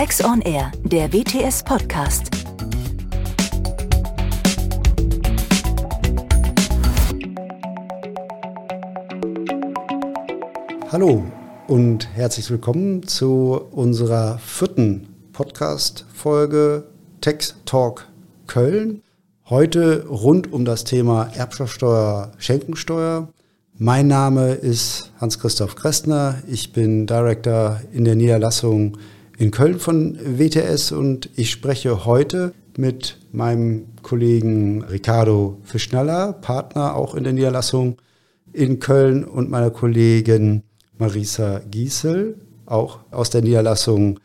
Tax on Air, der WTS Podcast. Hallo und herzlich willkommen zu unserer vierten Podcast-Folge Tax Talk Köln. Heute rund um das Thema Erbschaftssteuer, Schenkensteuer. Mein Name ist Hans-Christoph Kressner. Ich bin Director in der Niederlassung in Köln von WTS und ich spreche heute mit meinem Kollegen Ricardo Fischnaller, Partner auch in der Niederlassung in Köln und meiner Kollegin Marisa Giesel, auch aus der Niederlassung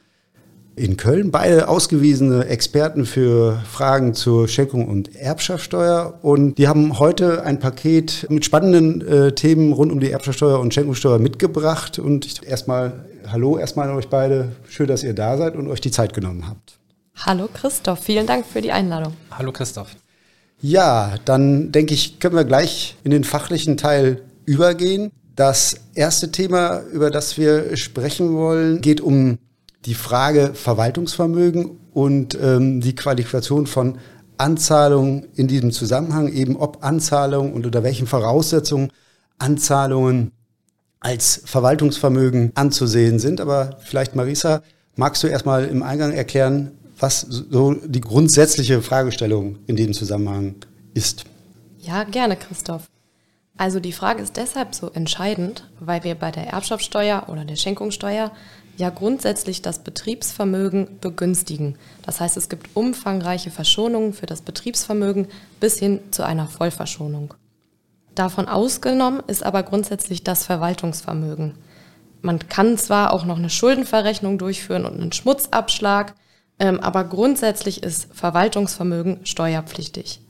in Köln. Beide ausgewiesene Experten für Fragen zur Schenkung und Erbschaftssteuer. Und die haben heute ein Paket mit spannenden äh, Themen rund um die Erbschaftssteuer und Schenkungssteuer mitgebracht. Und ich, erstmal, hallo erstmal an euch beide. Schön, dass ihr da seid und euch die Zeit genommen habt. Hallo Christoph, vielen Dank für die Einladung. Hallo Christoph. Ja, dann denke ich, können wir gleich in den fachlichen Teil übergehen. Das erste Thema, über das wir sprechen wollen, geht um die Frage Verwaltungsvermögen und ähm, die Qualifikation von Anzahlungen in diesem Zusammenhang, eben ob Anzahlungen und unter welchen Voraussetzungen Anzahlungen als Verwaltungsvermögen anzusehen sind. Aber vielleicht, Marisa, magst du erstmal im Eingang erklären, was so die grundsätzliche Fragestellung in diesem Zusammenhang ist? Ja, gerne, Christoph. Also die Frage ist deshalb so entscheidend, weil wir bei der Erbschaftssteuer oder der Schenkungssteuer ja grundsätzlich das Betriebsvermögen begünstigen. Das heißt, es gibt umfangreiche Verschonungen für das Betriebsvermögen bis hin zu einer Vollverschonung. Davon ausgenommen ist aber grundsätzlich das Verwaltungsvermögen. Man kann zwar auch noch eine Schuldenverrechnung durchführen und einen Schmutzabschlag, ähm, aber grundsätzlich ist Verwaltungsvermögen steuerpflichtig.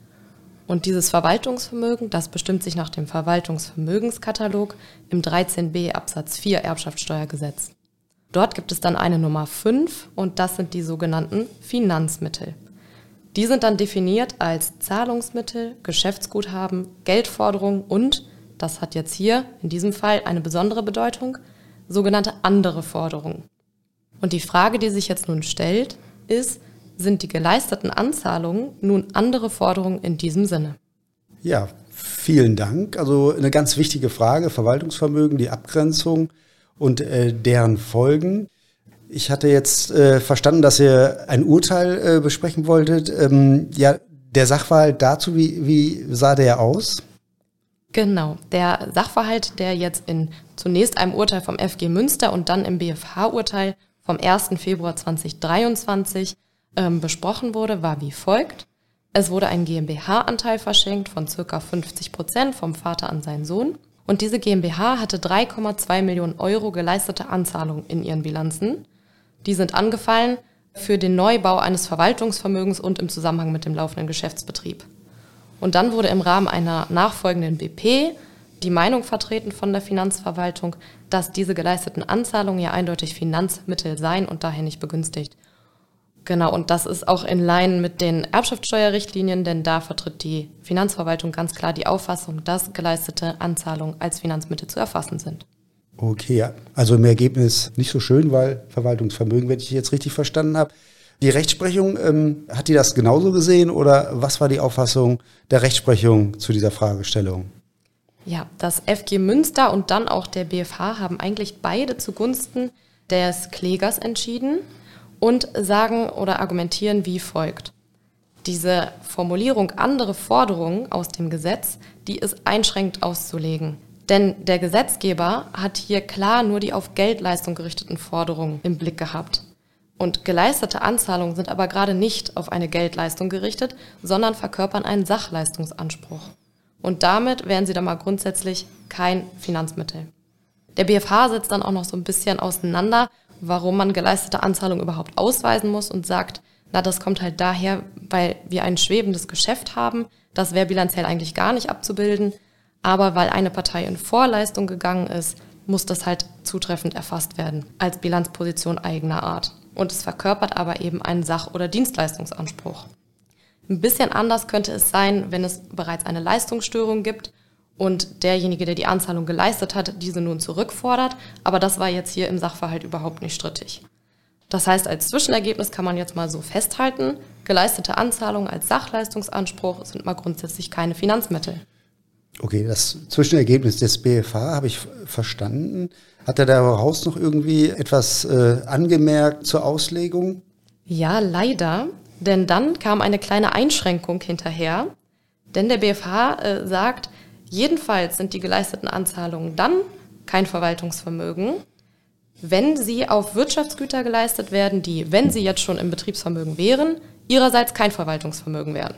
Und dieses Verwaltungsvermögen, das bestimmt sich nach dem Verwaltungsvermögenskatalog im 13b Absatz 4 Erbschaftssteuergesetz. Dort gibt es dann eine Nummer 5 und das sind die sogenannten Finanzmittel. Die sind dann definiert als Zahlungsmittel, Geschäftsguthaben, Geldforderungen und, das hat jetzt hier in diesem Fall eine besondere Bedeutung, sogenannte andere Forderungen. Und die Frage, die sich jetzt nun stellt, ist, sind die geleisteten Anzahlungen nun andere Forderungen in diesem Sinne? Ja, vielen Dank. Also eine ganz wichtige Frage, Verwaltungsvermögen, die Abgrenzung und äh, deren Folgen. Ich hatte jetzt äh, verstanden, dass ihr ein Urteil äh, besprechen wolltet. Ähm, ja, der Sachverhalt dazu, wie, wie sah der aus? Genau, der Sachverhalt, der jetzt in zunächst einem Urteil vom FG Münster und dann im BFH-Urteil vom 1. Februar 2023 ähm, besprochen wurde, war wie folgt. Es wurde ein GmbH-Anteil verschenkt von circa 50 Prozent vom Vater an seinen Sohn. Und diese GmbH hatte 3,2 Millionen Euro geleistete Anzahlungen in ihren Bilanzen. Die sind angefallen für den Neubau eines Verwaltungsvermögens und im Zusammenhang mit dem laufenden Geschäftsbetrieb. Und dann wurde im Rahmen einer nachfolgenden BP die Meinung vertreten von der Finanzverwaltung, dass diese geleisteten Anzahlungen ja eindeutig Finanzmittel seien und daher nicht begünstigt. Genau, und das ist auch in Line mit den Erbschaftssteuerrichtlinien, denn da vertritt die Finanzverwaltung ganz klar die Auffassung, dass geleistete Anzahlungen als Finanzmittel zu erfassen sind. Okay, also im Ergebnis nicht so schön, weil Verwaltungsvermögen, wenn ich jetzt richtig verstanden habe. Die Rechtsprechung, ähm, hat die das genauso gesehen oder was war die Auffassung der Rechtsprechung zu dieser Fragestellung? Ja, das FG Münster und dann auch der BFH haben eigentlich beide zugunsten des Klägers entschieden und sagen oder argumentieren wie folgt. Diese Formulierung andere Forderungen aus dem Gesetz, die ist einschränkend auszulegen. Denn der Gesetzgeber hat hier klar nur die auf Geldleistung gerichteten Forderungen im Blick gehabt. Und geleistete Anzahlungen sind aber gerade nicht auf eine Geldleistung gerichtet, sondern verkörpern einen Sachleistungsanspruch. Und damit wären sie dann mal grundsätzlich kein Finanzmittel. Der BFH setzt dann auch noch so ein bisschen auseinander, warum man geleistete Anzahlung überhaupt ausweisen muss und sagt, na, das kommt halt daher, weil wir ein schwebendes Geschäft haben. Das wäre bilanziell eigentlich gar nicht abzubilden. Aber weil eine Partei in Vorleistung gegangen ist, muss das halt zutreffend erfasst werden als Bilanzposition eigener Art. Und es verkörpert aber eben einen Sach- oder Dienstleistungsanspruch. Ein bisschen anders könnte es sein, wenn es bereits eine Leistungsstörung gibt und derjenige, der die Anzahlung geleistet hat, diese nun zurückfordert. Aber das war jetzt hier im Sachverhalt überhaupt nicht strittig. Das heißt, als Zwischenergebnis kann man jetzt mal so festhalten, geleistete Anzahlungen als Sachleistungsanspruch sind mal grundsätzlich keine Finanzmittel. Okay, das Zwischenergebnis des BFH habe ich verstanden. Hat er daraus noch irgendwie etwas äh, angemerkt zur Auslegung? Ja, leider. Denn dann kam eine kleine Einschränkung hinterher. Denn der BFH äh, sagt, jedenfalls sind die geleisteten Anzahlungen dann kein Verwaltungsvermögen, wenn sie auf Wirtschaftsgüter geleistet werden, die, wenn sie jetzt schon im Betriebsvermögen wären, ihrerseits kein Verwaltungsvermögen wären.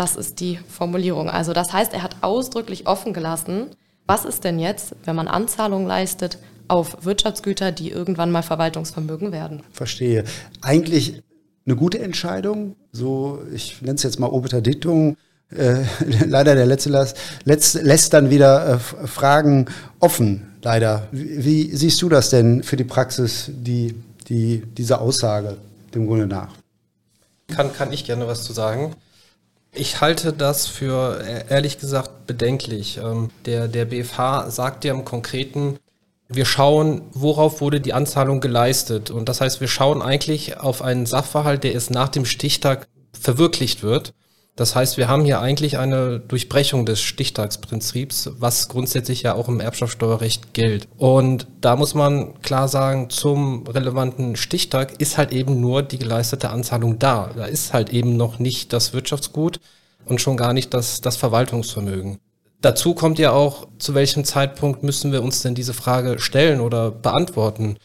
Das ist die Formulierung. Also das heißt, er hat ausdrücklich offen gelassen, was ist denn jetzt, wenn man Anzahlungen leistet auf Wirtschaftsgüter, die irgendwann mal Verwaltungsvermögen werden. Verstehe. Eigentlich eine gute Entscheidung. So, ich nenne es jetzt mal Obiter Dictum. Äh, leider der letzte lässt, lässt, lässt dann wieder äh, Fragen offen, leider. Wie, wie, siehst du das denn für die Praxis, die, die, diese Aussage dem Grunde nach? Kann, kann ich gerne was zu sagen. Ich halte das für e-, ehrlich gesagt bedenklich. Ähm, der, der BFH sagt ja im Konkreten, wir schauen, worauf wurde die Anzahlung geleistet. Und das heißt, wir schauen eigentlich auf einen Sachverhalt, der erst nach dem Stichtag verwirklicht wird. Das heißt, wir haben hier eigentlich eine Durchbrechung des Stichtagsprinzips, was grundsätzlich ja auch im Erbschaftssteuerrecht gilt. Und da muss man klar sagen, zum relevanten Stichtag ist halt eben nur die geleistete Anzahlung da. Da ist halt eben noch nicht das Wirtschaftsgut und schon gar nicht das, das Verwaltungsvermögen. Dazu kommt ja auch, zu welchem Zeitpunkt müssen wir uns denn diese Frage stellen oder beantworten?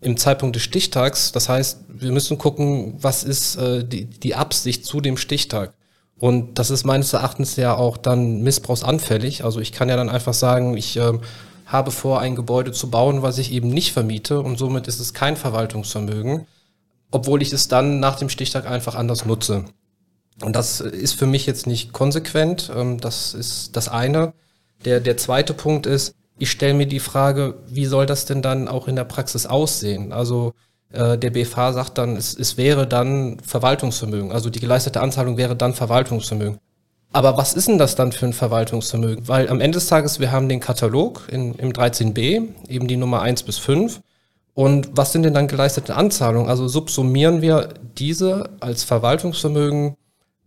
Im Zeitpunkt des Stichtags, das heißt, wir müssen gucken, was ist äh, die, die Absicht zu dem Stichtag. Und das ist meines Erachtens ja auch dann missbrauchsanfällig. Also ich kann ja dann einfach sagen, ich äh, habe vor, ein Gebäude zu bauen, was ich eben nicht vermiete und somit ist es kein Verwaltungsvermögen, obwohl ich es dann nach dem Stichtag einfach anders nutze. Und das ist für mich jetzt nicht konsequent. Ähm, das ist das eine. Der, der zweite Punkt ist, ich stelle mir die Frage, wie soll das denn dann auch in der Praxis aussehen? Also der BFH sagt dann, es, es wäre dann Verwaltungsvermögen. Also die geleistete Anzahlung wäre dann Verwaltungsvermögen. Aber was ist denn das dann für ein Verwaltungsvermögen? Weil am Ende des Tages, wir haben den Katalog in, im 13b, eben die Nummer 1 bis 5. Und was sind denn dann geleistete Anzahlungen? Also subsumieren wir diese als Verwaltungsvermögen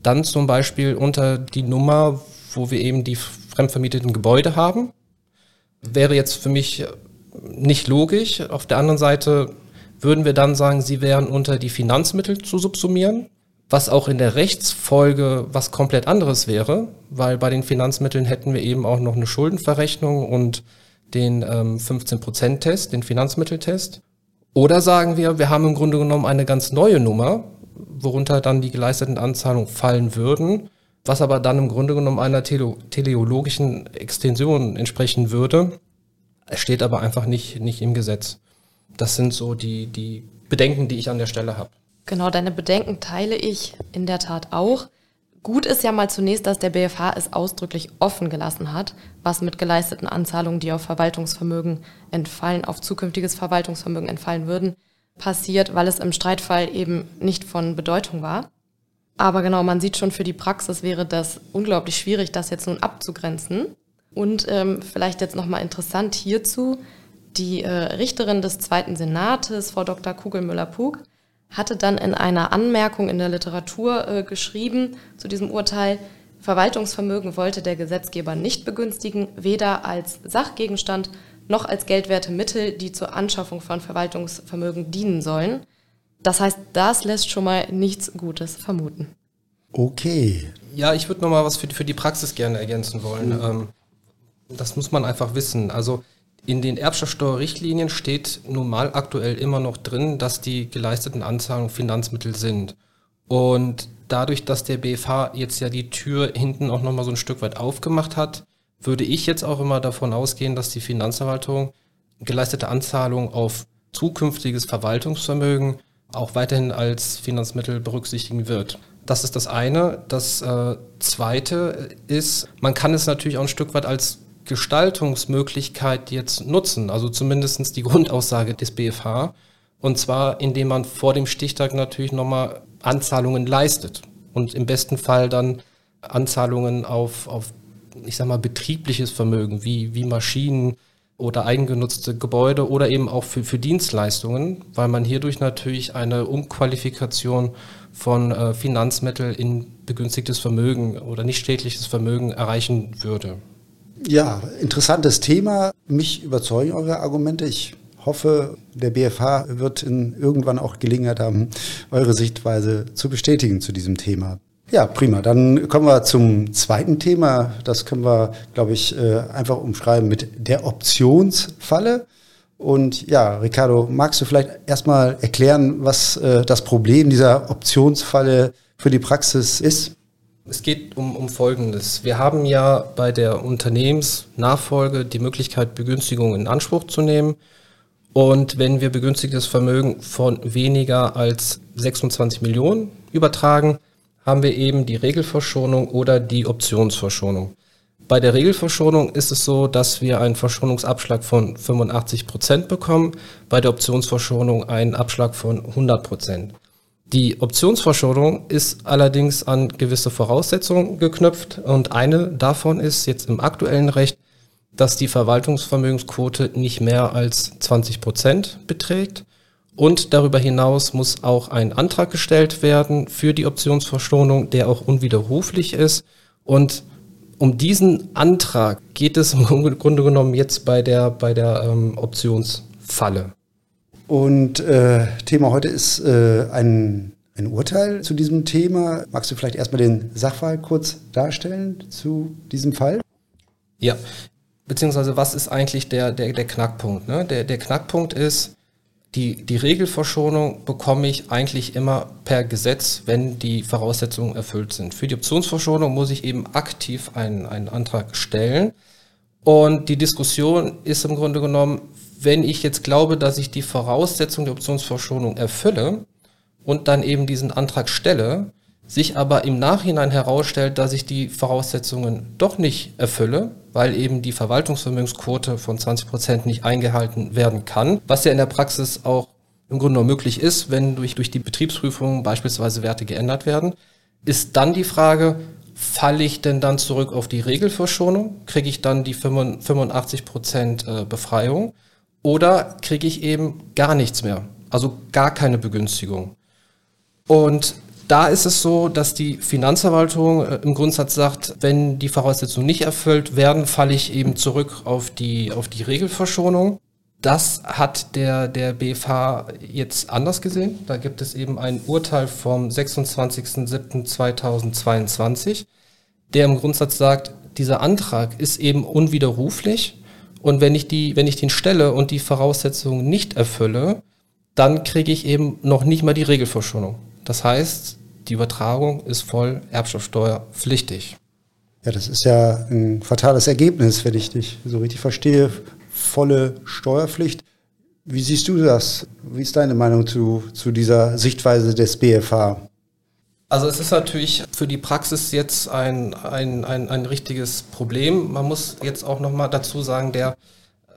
dann zum Beispiel unter die Nummer, wo wir eben die fremdvermieteten Gebäude haben. Wäre jetzt für mich nicht logisch. Auf der anderen Seite würden wir dann sagen, sie wären unter die Finanzmittel zu subsumieren, was auch in der Rechtsfolge was komplett anderes wäre, weil bei den Finanzmitteln hätten wir eben auch noch eine Schuldenverrechnung und den ähm, 15%-Test, den Finanzmitteltest. Oder sagen wir, wir haben im Grunde genommen eine ganz neue Nummer, worunter dann die geleisteten Anzahlungen fallen würden, was aber dann im Grunde genommen einer tele teleologischen Extension entsprechen würde. Es steht aber einfach nicht, nicht im Gesetz. Das sind so die, die Bedenken, die ich an der Stelle habe. Genau, deine Bedenken teile ich in der Tat auch. Gut ist ja mal zunächst, dass der BFH es ausdrücklich offen gelassen hat, was mit geleisteten Anzahlungen, die auf Verwaltungsvermögen entfallen, auf zukünftiges Verwaltungsvermögen entfallen würden, passiert, weil es im Streitfall eben nicht von Bedeutung war. Aber genau, man sieht schon, für die Praxis wäre das unglaublich schwierig, das jetzt nun abzugrenzen. Und ähm, vielleicht jetzt nochmal interessant hierzu, die äh, Richterin des Zweiten Senates, Frau Dr. Kugelmüller-Pug, hatte dann in einer Anmerkung in der Literatur äh, geschrieben zu diesem Urteil, Verwaltungsvermögen wollte der Gesetzgeber nicht begünstigen, weder als Sachgegenstand noch als geldwerte Mittel, die zur Anschaffung von Verwaltungsvermögen dienen sollen. Das heißt, das lässt schon mal nichts Gutes vermuten. Okay. Ja, ich würde noch mal was für, für die Praxis gerne ergänzen wollen. Mhm. Ähm, das muss man einfach wissen. Also in den Erbschaftssteuerrichtlinien steht nun mal aktuell immer noch drin, dass die geleisteten Anzahlungen Finanzmittel sind. Und dadurch, dass der BFH jetzt ja die Tür hinten auch noch mal so ein Stück weit aufgemacht hat, würde ich jetzt auch immer davon ausgehen, dass die Finanzverwaltung geleistete Anzahlungen auf zukünftiges Verwaltungsvermögen auch weiterhin als Finanzmittel berücksichtigen wird. Das ist das eine. Das äh, zweite ist, man kann es natürlich auch ein Stück weit als Gestaltungsmöglichkeit jetzt nutzen, also zumindest die Grundaussage des BFH. Und zwar, indem man vor dem Stichtag natürlich nochmal Anzahlungen leistet und im besten Fall dann Anzahlungen auf, auf ich sag mal, betriebliches Vermögen wie, wie Maschinen oder eigengenutzte Gebäude oder eben auch für, für Dienstleistungen, weil man hierdurch natürlich eine Umqualifikation von äh, Finanzmittel in begünstigtes Vermögen oder nicht städtliches Vermögen erreichen würde. Ja, interessantes Thema. Mich überzeugen eure Argumente. Ich hoffe, der BFH wird in, irgendwann auch Gelegenheit haben, eure Sichtweise zu bestätigen zu diesem Thema. Ja, prima. Dann kommen wir zum zweiten Thema. Das können wir, glaube ich, äh, einfach umschreiben mit der Optionsfalle. Und ja, Ricardo, magst du vielleicht erstmal erklären, was äh, das Problem dieser Optionsfalle für die Praxis ist? Es geht um, um Folgendes. Wir haben ja bei der Unternehmensnachfolge die Möglichkeit, Begünstigungen in Anspruch zu nehmen. Und wenn wir begünstigtes Vermögen von weniger als 26 Millionen übertragen, haben wir eben die Regelverschonung oder die Optionsverschonung. Bei der Regelverschonung ist es so, dass wir einen Verschonungsabschlag von 85 Prozent bekommen, bei der Optionsverschonung einen Abschlag von 100 Prozent. Die Optionsverschonung ist allerdings an gewisse Voraussetzungen geknüpft und eine davon ist jetzt im aktuellen Recht, dass die Verwaltungsvermögensquote nicht mehr als 20 Prozent beträgt und darüber hinaus muss auch ein Antrag gestellt werden für die Optionsverschonung, der auch unwiderruflich ist. Und um diesen Antrag geht es im Grunde genommen jetzt bei der, bei der ähm, Optionsfalle. Und äh, Thema heute ist äh, ein, ein Urteil zu diesem Thema. Magst du vielleicht erstmal den Sachverhalt kurz darstellen zu diesem Fall? Ja, beziehungsweise was ist eigentlich der, der, der Knackpunkt? Ne? Der, der Knackpunkt ist, die, die Regelverschonung bekomme ich eigentlich immer per Gesetz, wenn die Voraussetzungen erfüllt sind. Für die Optionsverschonung muss ich eben aktiv einen, einen Antrag stellen. Und die Diskussion ist im Grunde genommen, wenn ich jetzt glaube, dass ich die Voraussetzung der Optionsverschonung erfülle und dann eben diesen Antrag stelle, sich aber im Nachhinein herausstellt, dass ich die Voraussetzungen doch nicht erfülle, weil eben die Verwaltungsvermögensquote von 20 Prozent nicht eingehalten werden kann, was ja in der Praxis auch im Grunde nur möglich ist, wenn durch, durch die Betriebsprüfung beispielsweise Werte geändert werden, ist dann die Frage, falle ich denn dann zurück auf die Regelverschonung? Kriege ich dann die 85 Prozent äh, Befreiung? Oder kriege ich eben gar nichts mehr? Also gar keine Begünstigung. Und da ist es so, dass die Finanzverwaltung äh, im Grundsatz sagt, wenn die Voraussetzungen nicht erfüllt werden, falle ich eben zurück auf die, auf die Regelverschonung. Das hat der, der BFH jetzt anders gesehen. Da gibt es eben ein Urteil vom 26.07.2022, der im Grundsatz sagt, dieser Antrag ist eben unwiderruflich. Und wenn ich, die, wenn ich den stelle und die Voraussetzungen nicht erfülle, dann kriege ich eben noch nicht mal die Regelverschonung. Das heißt, die Übertragung ist voll erbschaftssteuerpflichtig. Ja, das ist ja ein fatales Ergebnis, wenn ich dich so richtig verstehe. Volle Steuerpflicht. Wie siehst du das? Wie ist deine Meinung zu, zu dieser Sichtweise des BFH? Also es ist natürlich für die Praxis jetzt ein, ein, ein, ein richtiges Problem. Man muss jetzt auch nochmal dazu sagen, der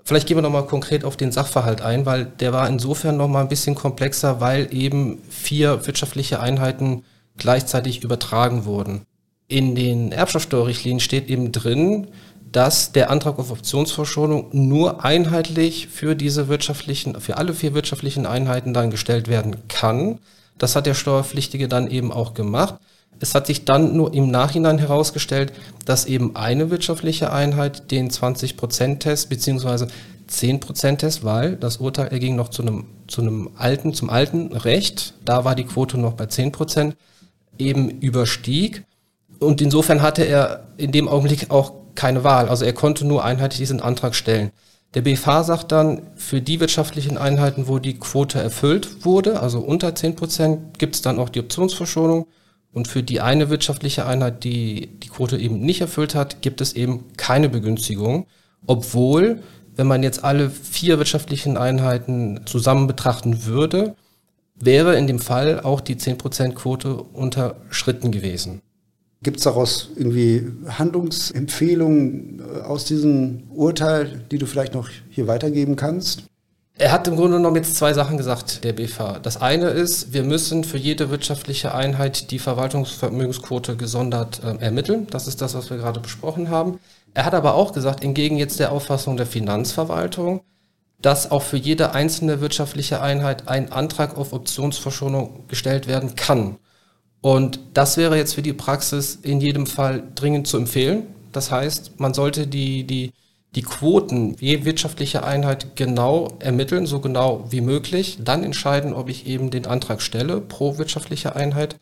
Vielleicht gehen wir nochmal konkret auf den Sachverhalt ein, weil der war insofern nochmal ein bisschen komplexer, weil eben vier wirtschaftliche Einheiten gleichzeitig übertragen wurden. In den Erbschaftssteuerrichtlinien steht eben drin, dass der Antrag auf Optionsverschonung nur einheitlich für diese wirtschaftlichen, für alle vier wirtschaftlichen Einheiten dann gestellt werden kann. Das hat der Steuerpflichtige dann eben auch gemacht. Es hat sich dann nur im Nachhinein herausgestellt, dass eben eine wirtschaftliche Einheit den 20%-Test beziehungsweise 10%-Test, weil das Urteil erging noch zu einem, zu einem alten, zum alten Recht, da war die Quote noch bei 10%, eben überstieg. Und insofern hatte er in dem Augenblick auch keine Wahl. Also er konnte nur einheitlich diesen Antrag stellen. Der BFH sagt dann, für die wirtschaftlichen Einheiten, wo die Quote erfüllt wurde, also unter 10%, gibt es dann auch die Optionsverschonung. Und für die eine wirtschaftliche Einheit, die die Quote eben nicht erfüllt hat, gibt es eben keine Begünstigung. Obwohl, wenn man jetzt alle vier wirtschaftlichen Einheiten zusammen betrachten würde, wäre in dem Fall auch die 10%-Quote unterschritten gewesen. Gibt es daraus irgendwie Handlungsempfehlungen äh, aus diesem Urteil, die du vielleicht noch hier weitergeben kannst? Er hat im Grunde genommen jetzt zwei Sachen gesagt, der BFH. Das eine ist, wir müssen für jede wirtschaftliche Einheit die Verwaltungsvermögensquote gesondert äh, ermitteln. Das ist das, was wir gerade besprochen haben. Er hat aber auch gesagt, entgegen jetzt der Auffassung der Finanzverwaltung, dass auch für jede einzelne wirtschaftliche Einheit ein Antrag auf Optionsverschonung gestellt werden kann. Und das wäre jetzt für die Praxis in jedem Fall dringend zu empfehlen. Das heißt, man sollte die, die, die Quoten je wirtschaftliche Einheit genau ermitteln, so genau wie möglich, dann entscheiden, ob ich eben den Antrag stelle pro wirtschaftliche Einheit,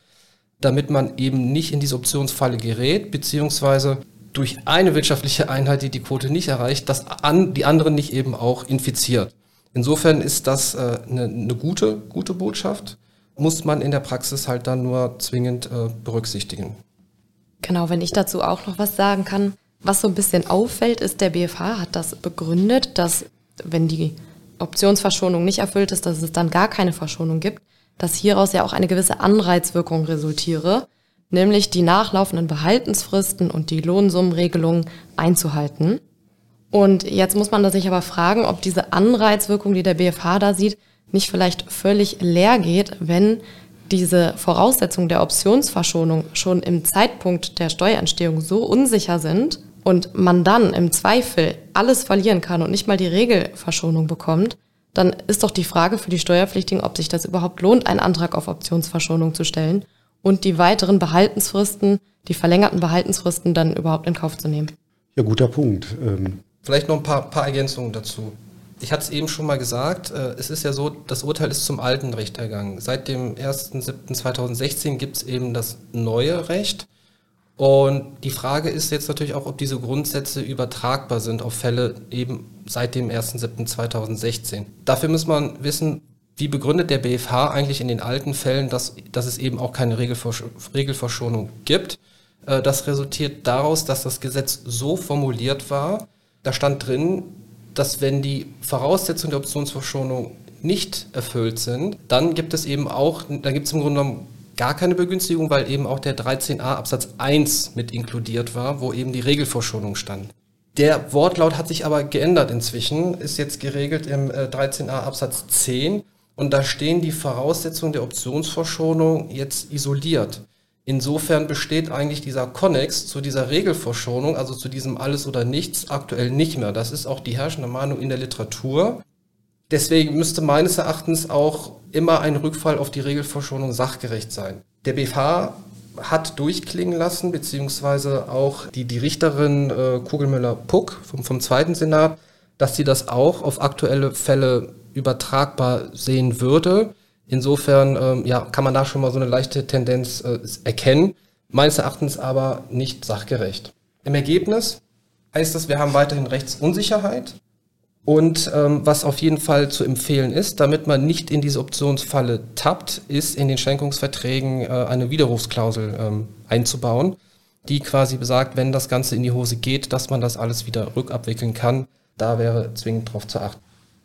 damit man eben nicht in diese Optionsfalle gerät, beziehungsweise durch eine wirtschaftliche Einheit, die die Quote nicht erreicht, dass an, die anderen nicht eben auch infiziert. Insofern ist das äh, eine gute, gute Botschaft, muss man in der Praxis halt dann nur zwingend äh, berücksichtigen. Genau, wenn ich dazu auch noch was sagen kann. Was so ein bisschen auffällt, ist, der BFH hat das begründet, dass wenn die Optionsverschonung nicht erfüllt ist, dass es dann gar keine Verschonung gibt, dass hieraus ja auch eine gewisse Anreizwirkung resultiere nämlich die nachlaufenden Behaltensfristen und die Lohnsummenregelungen einzuhalten. Und jetzt muss man sich aber fragen, ob diese Anreizwirkung, die der BFH da sieht, nicht vielleicht völlig leer geht, wenn diese Voraussetzungen der Optionsverschonung schon im Zeitpunkt der Steuerentstehung so unsicher sind und man dann im Zweifel alles verlieren kann und nicht mal die Regelverschonung bekommt, dann ist doch die Frage für die Steuerpflichtigen, ob sich das überhaupt lohnt, einen Antrag auf Optionsverschonung zu stellen und die weiteren Behaltensfristen, die verlängerten Behaltensfristen dann überhaupt in Kauf zu nehmen. Ja, guter Punkt. Ähm Vielleicht noch ein paar, paar Ergänzungen dazu. Ich hatte es eben schon mal gesagt, äh, es ist ja so, das Urteil ist zum alten Recht ergangen. Seit dem 1.7.2016 gibt es eben das neue Recht. Und die Frage ist jetzt natürlich auch, ob diese Grundsätze übertragbar sind auf Fälle eben seit dem 1.7.2016. Dafür muss man wissen, wie begründet der BFH eigentlich in den alten Fällen, dass, dass es eben auch keine Regelversch Regelverschonung gibt? Äh, das resultiert daraus, dass das Gesetz so formuliert war, da stand drin, dass wenn die Voraussetzungen der Optionsverschonung nicht erfüllt sind, dann gibt es eben auch, da gibt es im Grunde genommen gar keine Begünstigung, weil eben auch der 13a Absatz 1 mit inkludiert war, wo eben die Regelverschonung stand. Der Wortlaut hat sich aber geändert inzwischen, ist jetzt geregelt im 13a äh, Absatz 10 und da stehen die Voraussetzungen der Optionsverschonung jetzt isoliert. Insofern besteht eigentlich dieser Konnex zu dieser Regelverschonung, also zu diesem Alles oder Nichts, aktuell nicht mehr. Das ist auch die herrschende Meinung in der Literatur. Deswegen müsste meines Erachtens auch immer ein Rückfall auf die Regelverschonung sachgerecht sein. Der BFH hat durchklingen lassen, beziehungsweise auch die, die Richterin äh, Kugelmüller-Puck vom, vom zweiten Senat, dass sie das auch auf aktuelle Fälle übertragbar sehen würde. Insofern ähm, ja, kann man da schon mal so eine leichte Tendenz äh, erkennen, meines Erachtens aber nicht sachgerecht. Im Ergebnis heißt das, wir haben weiterhin Rechtsunsicherheit und ähm, was auf jeden Fall zu empfehlen ist, damit man nicht in diese Optionsfalle tappt, ist in den Schenkungsverträgen äh, eine Widerrufsklausel ähm, einzubauen, die quasi besagt, wenn das Ganze in die Hose geht, dass man das alles wieder rückabwickeln kann. Da wäre zwingend darauf zu achten.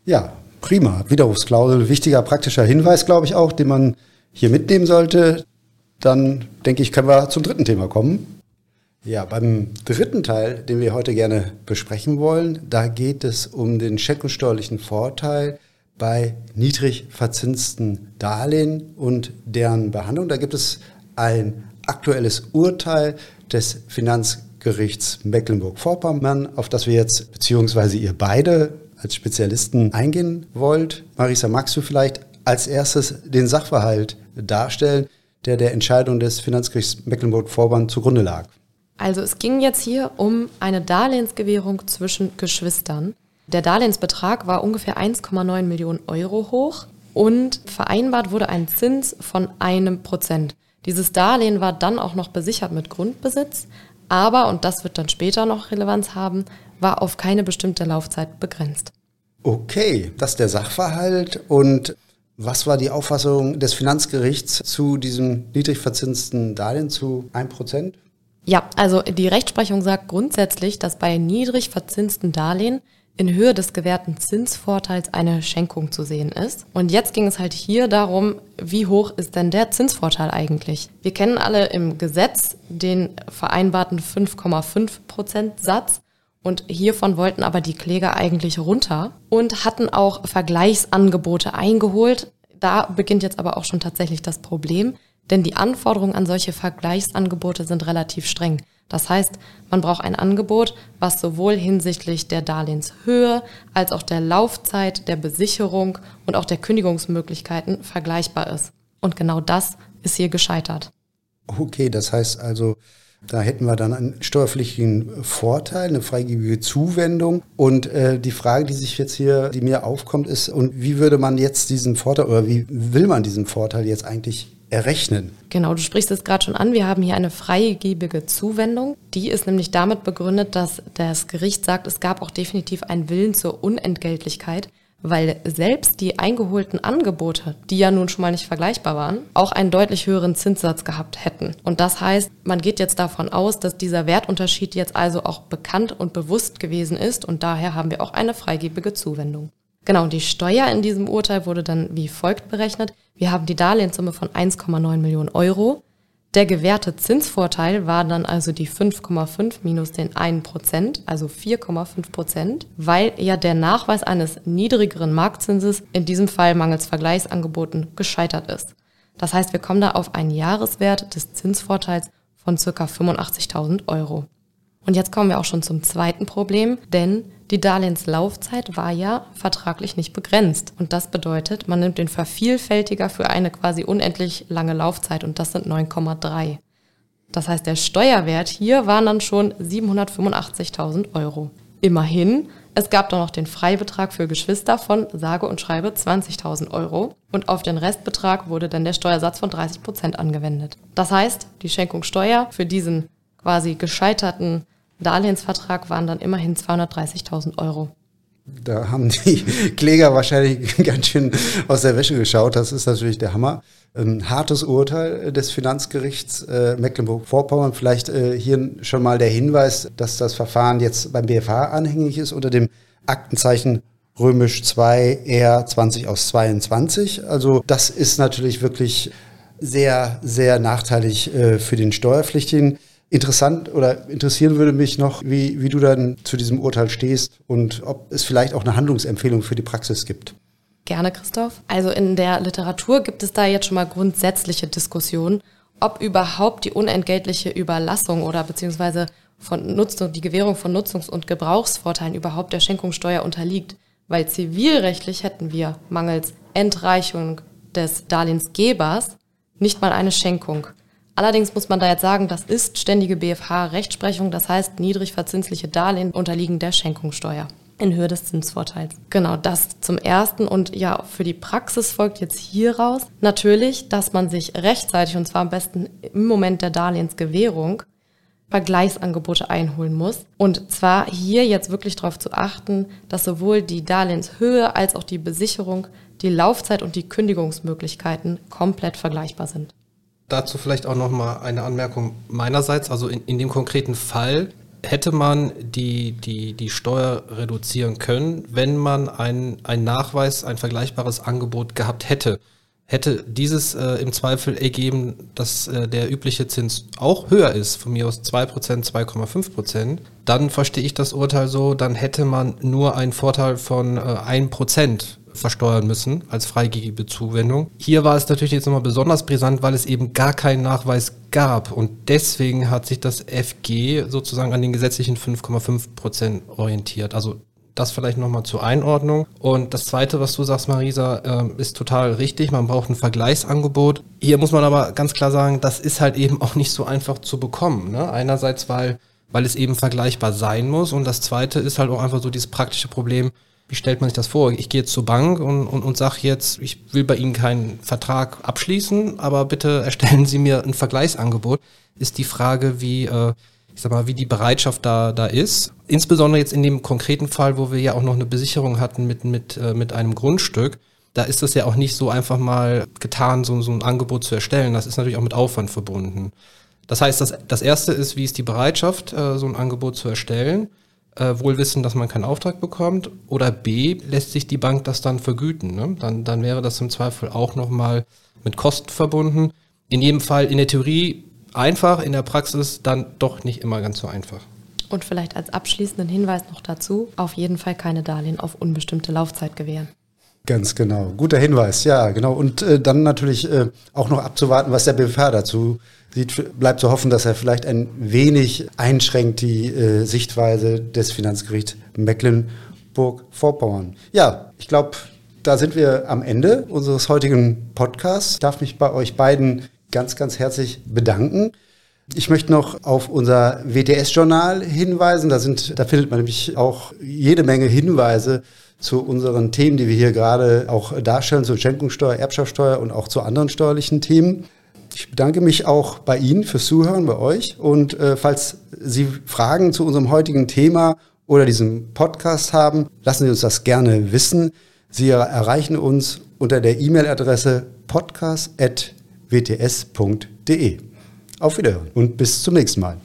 Ja, Prima. Widerrufsklausel, wichtiger praktischer Hinweis, glaube ich auch, den man hier mitnehmen sollte. Dann denke ich, können wir zum dritten Thema kommen. Ja, beim dritten Teil, den wir heute gerne besprechen wollen, da geht es um den schenkungssteuerlichen Vorteil bei niedrig verzinsten Darlehen und deren Behandlung. Da gibt es ein aktuelles Urteil des Finanzgerichts Mecklenburg-Vorpommern, auf das wir jetzt, beziehungsweise ihr beide als Spezialisten eingehen wollt. Marisa, magst du vielleicht als erstes den Sachverhalt darstellen, der der Entscheidung des Finanzgerichts Mecklenburg-Vorpommern zugrunde lag? Also es ging jetzt hier um eine Darlehensgewährung zwischen Geschwistern. Der Darlehensbetrag war ungefähr 1,9 Millionen Euro hoch und vereinbart wurde ein Zins von einem Prozent. Dieses Darlehen war dann auch noch besichert mit Grundbesitz, aber, und das wird dann später noch Relevanz haben, war auf keine bestimmte Laufzeit begrenzt. Okay, das ist der Sachverhalt. Und was war die Auffassung des Finanzgerichts zu diesem niedrig verzinsten Darlehen zu 1%? Ja, also die Rechtsprechung sagt grundsätzlich, dass bei niedrig verzinsten Darlehen in Höhe des gewährten Zinsvorteils eine Schenkung zu sehen ist. Und jetzt ging es halt hier darum, wie hoch ist denn der Zinsvorteil eigentlich? Wir kennen alle im Gesetz den vereinbarten 5,5 Prozent Satz. Und hiervon wollten aber die Kläger eigentlich runter und hatten auch Vergleichsangebote eingeholt. Da beginnt jetzt aber auch schon tatsächlich das Problem, denn die Anforderungen an solche Vergleichsangebote sind relativ streng. Das heißt, man braucht ein Angebot, was sowohl hinsichtlich der Darlehenshöhe als auch der Laufzeit, der Besicherung und auch der Kündigungsmöglichkeiten vergleichbar ist. Und genau das ist hier gescheitert. Okay, das heißt also, da hätten wir dann einen steuerpflichtigen Vorteil, eine freigebige Zuwendung. Und äh, die Frage, die sich jetzt hier, die mir aufkommt, ist, und wie würde man jetzt diesen Vorteil oder wie will man diesen Vorteil jetzt eigentlich errechnen? Genau, du sprichst es gerade schon an. Wir haben hier eine freigebige Zuwendung. Die ist nämlich damit begründet, dass das Gericht sagt, es gab auch definitiv einen Willen zur Unentgeltlichkeit weil selbst die eingeholten Angebote, die ja nun schon mal nicht vergleichbar waren, auch einen deutlich höheren Zinssatz gehabt hätten. Und das heißt, man geht jetzt davon aus, dass dieser Wertunterschied jetzt also auch bekannt und bewusst gewesen ist und daher haben wir auch eine freigebige Zuwendung. Genau, und die Steuer in diesem Urteil wurde dann wie folgt berechnet. Wir haben die Darlehenssumme von 1,9 Millionen Euro. Der gewährte Zinsvorteil war dann also die 5,5 minus den 1 Prozent, also 4,5 Prozent, weil ja der Nachweis eines niedrigeren Marktzinses in diesem Fall mangels Vergleichsangeboten gescheitert ist. Das heißt, wir kommen da auf einen Jahreswert des Zinsvorteils von ca. 85.000 Euro. Und jetzt kommen wir auch schon zum zweiten Problem, denn die Darlehenslaufzeit war ja vertraglich nicht begrenzt. Und das bedeutet, man nimmt den Vervielfältiger für eine quasi unendlich lange Laufzeit und das sind 9,3. Das heißt, der Steuerwert hier waren dann schon 785.000 Euro. Immerhin, es gab dann noch den Freibetrag für Geschwister von sage und schreibe 20.000 Euro und auf den Restbetrag wurde dann der Steuersatz von 30 Prozent angewendet. Das heißt, die Schenkungssteuer für diesen quasi gescheiterten Darlehensvertrag waren dann immerhin 230.000 Euro. Da haben die Kläger wahrscheinlich ganz schön aus der Wäsche geschaut. Das ist natürlich der Hammer. Ein hartes Urteil des Finanzgerichts äh, Mecklenburg-Vorpommern. Vielleicht äh, hier schon mal der Hinweis, dass das Verfahren jetzt beim BFH anhängig ist unter dem Aktenzeichen römisch 2 R 20 aus 22. Also das ist natürlich wirklich sehr, sehr nachteilig äh, für den Steuerpflichtigen. Interessant oder interessieren würde mich noch, wie, wie du dann zu diesem Urteil stehst und ob es vielleicht auch eine Handlungsempfehlung für die Praxis gibt. Gerne, Christoph. Also in der Literatur gibt es da jetzt schon mal grundsätzliche Diskussionen, ob überhaupt die unentgeltliche Überlassung oder beziehungsweise von Nutzung, die Gewährung von Nutzungs- und Gebrauchsvorteilen überhaupt der Schenkungssteuer unterliegt. Weil zivilrechtlich hätten wir mangels Entreichung des Darlehensgebers nicht mal eine Schenkung. Allerdings muss man da jetzt sagen, das ist ständige BFH-Rechtsprechung, das heißt niedrig verzinsliche Darlehen unterliegen der Schenkungssteuer in Höhe des Zinsvorteils. Genau, das zum ersten und ja, für die Praxis folgt jetzt hieraus natürlich, dass man sich rechtzeitig und zwar am besten im Moment der Darlehensgewährung Vergleichsangebote einholen muss. Und zwar hier jetzt wirklich darauf zu achten, dass sowohl die Darlehenshöhe als auch die Besicherung, die Laufzeit und die Kündigungsmöglichkeiten komplett vergleichbar sind. Dazu vielleicht auch noch mal eine Anmerkung meinerseits. Also in, in dem konkreten Fall hätte man die, die, die Steuer reduzieren können, wenn man einen Nachweis, ein vergleichbares Angebot gehabt hätte. Hätte dieses äh, im Zweifel ergeben, dass äh, der übliche Zins auch höher ist, von mir aus 2%, 2,5%, dann verstehe ich das Urteil so, dann hätte man nur einen Vorteil von äh, 1% versteuern müssen als freigebige Zuwendung. Hier war es natürlich jetzt nochmal besonders brisant, weil es eben gar keinen Nachweis gab und deswegen hat sich das FG sozusagen an den gesetzlichen 5,5 Prozent orientiert. Also das vielleicht nochmal zur Einordnung. Und das Zweite, was du sagst, Marisa, äh, ist total richtig. Man braucht ein Vergleichsangebot. Hier muss man aber ganz klar sagen, das ist halt eben auch nicht so einfach zu bekommen. Ne? Einerseits, weil, weil es eben vergleichbar sein muss. Und das Zweite ist halt auch einfach so dieses praktische Problem, wie stellt man sich das vor? Ich gehe jetzt zur Bank und, und, und sage jetzt, ich will bei Ihnen keinen Vertrag abschließen, aber bitte erstellen Sie mir ein Vergleichsangebot. Ist die Frage, wie, äh, ich sag mal, wie die Bereitschaft da, da ist. Insbesondere jetzt in dem konkreten Fall, wo wir ja auch noch eine Besicherung hatten mit, mit, äh, mit einem Grundstück. Da ist es ja auch nicht so einfach mal getan, so, so ein Angebot zu erstellen. Das ist natürlich auch mit Aufwand verbunden. Das heißt, das, das erste ist, wie ist die Bereitschaft, äh, so ein Angebot zu erstellen? Äh, wohl wissen, dass man keinen Auftrag bekommt. Oder B, lässt sich die Bank das dann vergüten. Ne? Dann, dann wäre das im Zweifel auch nochmal mit Kosten verbunden. In jedem Fall in der Theorie einfach, in der Praxis dann doch nicht immer ganz so einfach. Und vielleicht als abschließenden Hinweis noch dazu, auf jeden Fall keine Darlehen auf unbestimmte Laufzeit gewähren. Ganz genau. Guter Hinweis, ja, genau. Und äh, dann natürlich äh, auch noch abzuwarten, was der BFH dazu sieht. Bleibt zu hoffen, dass er vielleicht ein wenig einschränkt die äh, Sichtweise des Finanzgerichts Mecklenburg-Vorpommern. Ja, ich glaube, da sind wir am Ende unseres heutigen Podcasts. Ich darf mich bei euch beiden ganz, ganz herzlich bedanken. Ich möchte noch auf unser WTS-Journal hinweisen. Da, sind, da findet man nämlich auch jede Menge Hinweise zu unseren Themen, die wir hier gerade auch darstellen, zur Schenkungssteuer, Erbschaftssteuer und auch zu anderen steuerlichen Themen. Ich bedanke mich auch bei Ihnen fürs Zuhören, bei euch. Und äh, falls Sie Fragen zu unserem heutigen Thema oder diesem Podcast haben, lassen Sie uns das gerne wissen. Sie erreichen uns unter der E-Mail-Adresse podcast.wts.de. Auf Wiederhören und bis zum nächsten Mal.